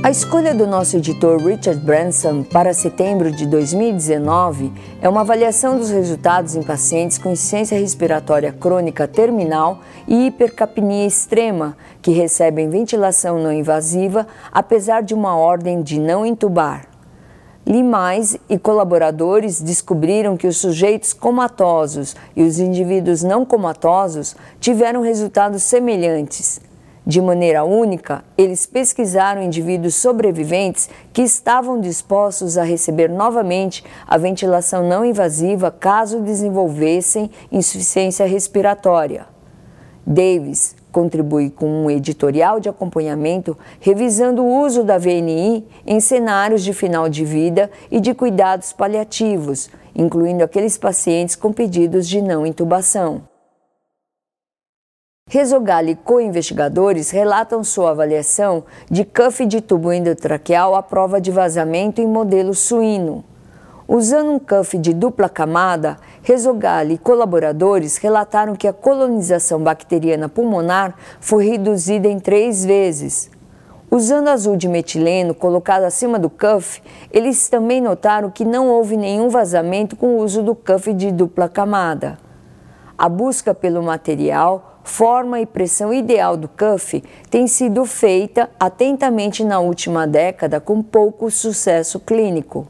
A escolha do nosso editor Richard Branson para setembro de 2019 é uma avaliação dos resultados em pacientes com insuficiência respiratória crônica terminal e hipercapnia extrema que recebem ventilação não invasiva, apesar de uma ordem de não intubar. Limais e colaboradores descobriram que os sujeitos comatosos e os indivíduos não comatosos tiveram resultados semelhantes de maneira única, eles pesquisaram indivíduos sobreviventes que estavam dispostos a receber novamente a ventilação não invasiva caso desenvolvessem insuficiência respiratória. Davis contribui com um editorial de acompanhamento revisando o uso da VNI em cenários de final de vida e de cuidados paliativos, incluindo aqueles pacientes com pedidos de não intubação. Resogali e co-investigadores relatam sua avaliação de cuff de tubo endotraqueal à prova de vazamento em modelo suíno. Usando um cuff de dupla camada, Resogali e colaboradores relataram que a colonização bacteriana pulmonar foi reduzida em três vezes. Usando azul de metileno colocado acima do cuff, eles também notaram que não houve nenhum vazamento com o uso do cuff de dupla camada. A busca pelo material forma e pressão ideal do cuff tem sido feita atentamente na última década com pouco sucesso clínico.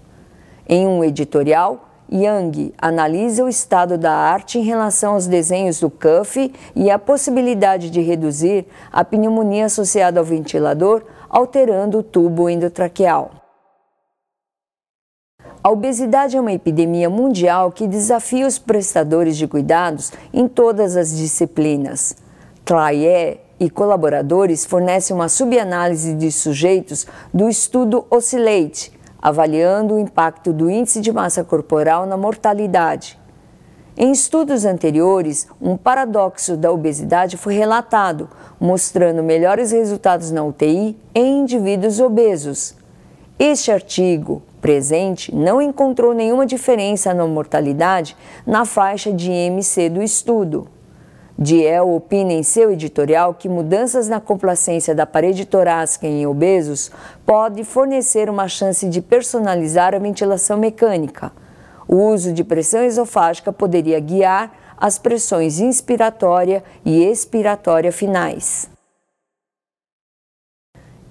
Em um editorial, Young analisa o estado da arte em relação aos desenhos do cuff e a possibilidade de reduzir a pneumonia associada ao ventilador, alterando o tubo endotraqueal. A obesidade é uma epidemia mundial que desafia os prestadores de cuidados em todas as disciplinas. Claye e colaboradores fornecem uma subanálise de sujeitos do estudo Oscillate, avaliando o impacto do índice de massa corporal na mortalidade. Em estudos anteriores, um paradoxo da obesidade foi relatado, mostrando melhores resultados na UTI em indivíduos obesos. Este artigo presente não encontrou nenhuma diferença na mortalidade na faixa de MC do estudo. Diel opina em seu editorial que mudanças na complacência da parede torácica em obesos pode fornecer uma chance de personalizar a ventilação mecânica. O uso de pressão esofágica poderia guiar as pressões inspiratória e expiratória finais.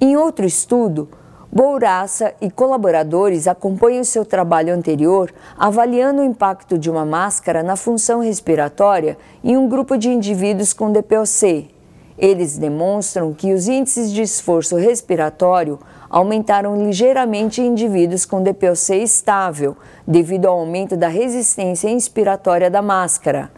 Em outro estudo, Bouraça e colaboradores acompanham seu trabalho anterior avaliando o impacto de uma máscara na função respiratória em um grupo de indivíduos com DPOC. Eles demonstram que os índices de esforço respiratório aumentaram ligeiramente em indivíduos com DPOC estável, devido ao aumento da resistência inspiratória da máscara.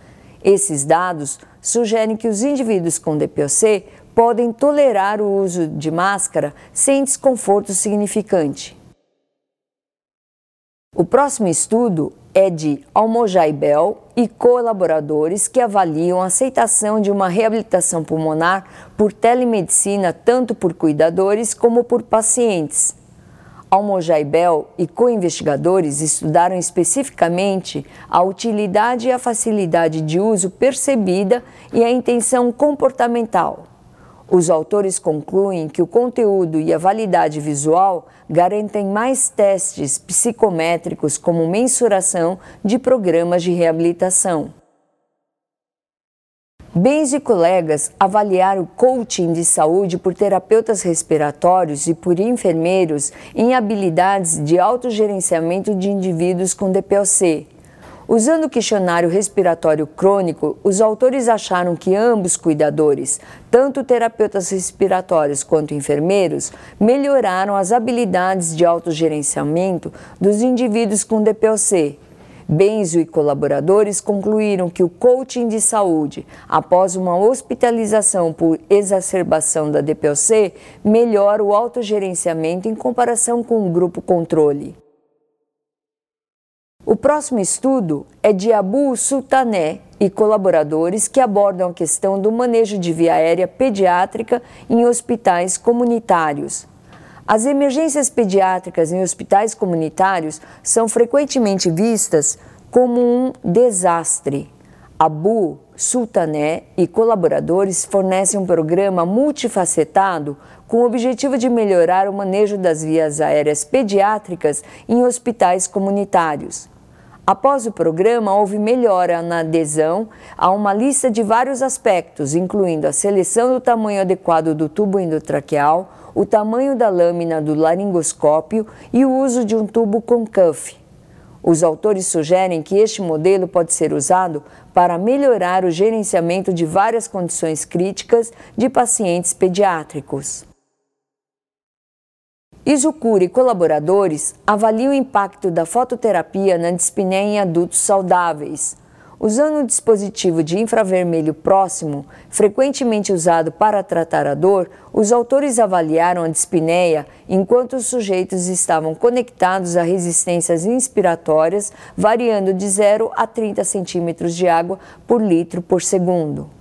Esses dados sugerem que os indivíduos com DPOC podem tolerar o uso de máscara sem desconforto significante. O próximo estudo é de Almojaibel e colaboradores que avaliam a aceitação de uma reabilitação pulmonar por telemedicina tanto por cuidadores como por pacientes. Almojaibel e co-investigadores estudaram especificamente a utilidade e a facilidade de uso percebida e a intenção comportamental. Os autores concluem que o conteúdo e a validade visual garantem mais testes psicométricos como mensuração de programas de reabilitação. Bens e colegas avaliaram o coaching de saúde por terapeutas respiratórios e por enfermeiros em habilidades de autogerenciamento de indivíduos com DPOC Usando o questionário respiratório crônico, os autores acharam que ambos cuidadores, tanto terapeutas respiratórios quanto enfermeiros, melhoraram as habilidades de autogerenciamento dos indivíduos com DPOC. Benzo e colaboradores concluíram que o coaching de saúde, após uma hospitalização por exacerbação da DPOC, melhora o autogerenciamento em comparação com o grupo controle. O próximo estudo é de Abu Sultané e colaboradores que abordam a questão do manejo de via aérea pediátrica em hospitais comunitários. As emergências pediátricas em hospitais comunitários são frequentemente vistas como um desastre. Abu Sultané e colaboradores fornecem um programa multifacetado com o objetivo de melhorar o manejo das vias aéreas pediátricas em hospitais comunitários. Após o programa, houve melhora na adesão a uma lista de vários aspectos, incluindo a seleção do tamanho adequado do tubo endotraqueal, o tamanho da lâmina do laringoscópio e o uso de um tubo com cuff. Os autores sugerem que este modelo pode ser usado para melhorar o gerenciamento de várias condições críticas de pacientes pediátricos. Izucura e colaboradores avaliam o impacto da fototerapia na dispneia em adultos saudáveis. Usando um dispositivo de infravermelho próximo, frequentemente usado para tratar a dor, os autores avaliaram a dispneia enquanto os sujeitos estavam conectados a resistências inspiratórias variando de 0 a 30 centímetros de água por litro por segundo.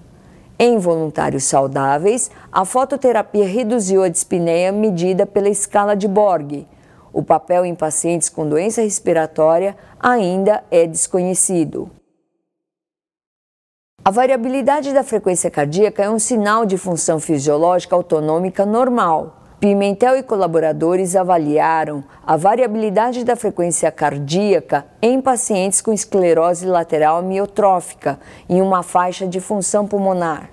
Em voluntários saudáveis, a fototerapia reduziu a dispneia medida pela escala de Borg. O papel em pacientes com doença respiratória ainda é desconhecido. A variabilidade da frequência cardíaca é um sinal de função fisiológica autonômica normal. Pimentel e colaboradores avaliaram a variabilidade da frequência cardíaca em pacientes com esclerose lateral amiotrófica em uma faixa de função pulmonar.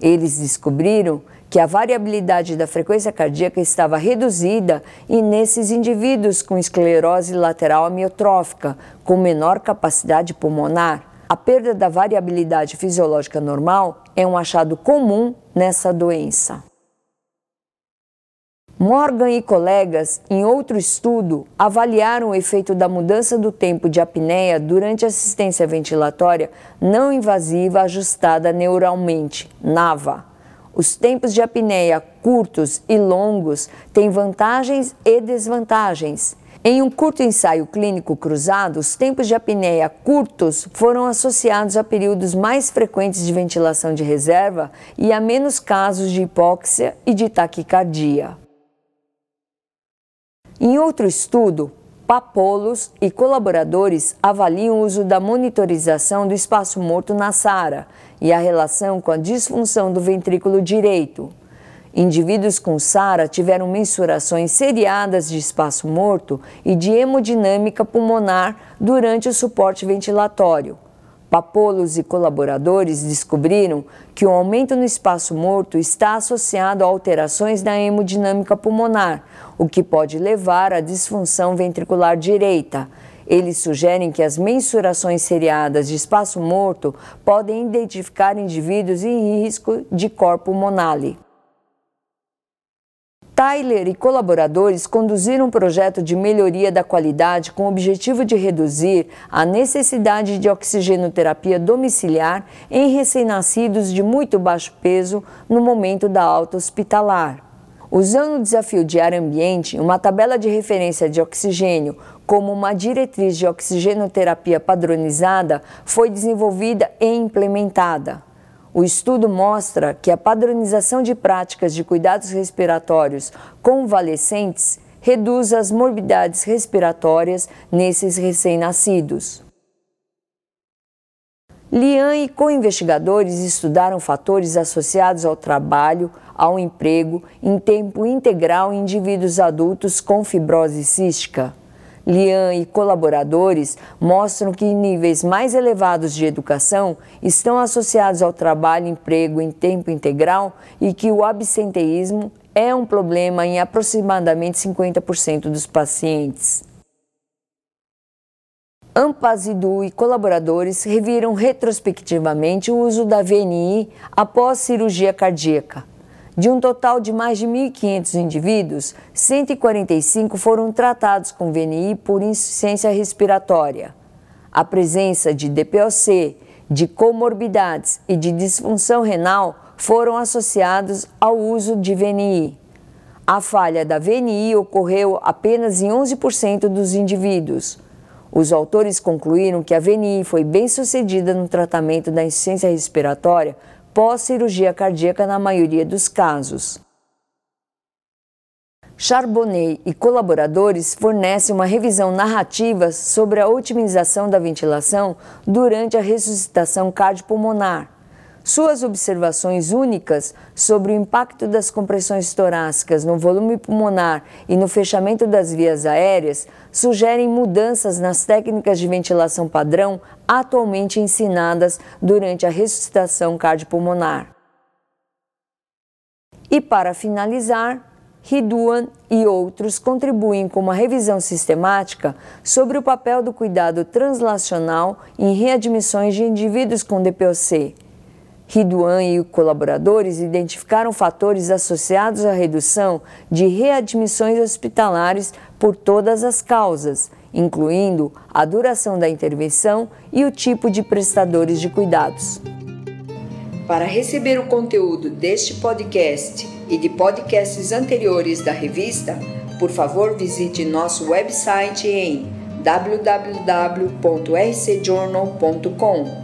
Eles descobriram que a variabilidade da frequência cardíaca estava reduzida e nesses indivíduos com esclerose lateral amiotrófica, com menor capacidade pulmonar. A perda da variabilidade fisiológica normal é um achado comum nessa doença. Morgan e colegas, em outro estudo, avaliaram o efeito da mudança do tempo de apneia durante assistência ventilatória não invasiva ajustada neuralmente, NAVA. Os tempos de apneia curtos e longos têm vantagens e desvantagens. Em um curto ensaio clínico cruzado, os tempos de apneia curtos foram associados a períodos mais frequentes de ventilação de reserva e a menos casos de hipóxia e de taquicardia. Em outro estudo, Papolos e colaboradores avaliam o uso da monitorização do espaço morto na SARA e a relação com a disfunção do ventrículo direito. Indivíduos com SARA tiveram mensurações seriadas de espaço morto e de hemodinâmica pulmonar durante o suporte ventilatório. Papolos e colaboradores descobriram que o aumento no espaço morto está associado a alterações na hemodinâmica pulmonar, o que pode levar à disfunção ventricular direita. Eles sugerem que as mensurações seriadas de espaço morto podem identificar indivíduos em risco de corpo pulmonale. Tyler e colaboradores conduziram um projeto de melhoria da qualidade com o objetivo de reduzir a necessidade de oxigenoterapia domiciliar em recém-nascidos de muito baixo peso no momento da alta hospitalar. Usando o desafio de ar ambiente, uma tabela de referência de oxigênio como uma diretriz de oxigenoterapia padronizada foi desenvolvida e implementada. O estudo mostra que a padronização de práticas de cuidados respiratórios convalescentes reduz as morbidades respiratórias nesses recém-nascidos. Lian e co-investigadores estudaram fatores associados ao trabalho, ao emprego, em tempo integral em indivíduos adultos com fibrose cística. Lian e colaboradores mostram que níveis mais elevados de educação estão associados ao trabalho e emprego em tempo integral e que o absenteísmo é um problema em aproximadamente 50% dos pacientes. Ampazidu e colaboradores reviram retrospectivamente o uso da VNI após cirurgia cardíaca. De um total de mais de 1.500 indivíduos, 145 foram tratados com VNI por insuficiência respiratória. A presença de DPOC, de comorbidades e de disfunção renal foram associados ao uso de VNI. A falha da VNI ocorreu apenas em 11% dos indivíduos. Os autores concluíram que a VNI foi bem sucedida no tratamento da insuficiência respiratória pós-cirurgia cardíaca na maioria dos casos. Charbonnet e colaboradores fornecem uma revisão narrativa sobre a otimização da ventilação durante a ressuscitação cardiopulmonar. Suas observações únicas sobre o impacto das compressões torácicas no volume pulmonar e no fechamento das vias aéreas sugerem mudanças nas técnicas de ventilação padrão atualmente ensinadas durante a ressuscitação cardiopulmonar. E para finalizar, Riduan e outros contribuem com uma revisão sistemática sobre o papel do cuidado translacional em readmissões de indivíduos com DPOC Riduan e colaboradores identificaram fatores associados à redução de readmissões hospitalares por todas as causas, incluindo a duração da intervenção e o tipo de prestadores de cuidados. Para receber o conteúdo deste podcast e de podcasts anteriores da revista, por favor visite nosso website em www.rcjournal.com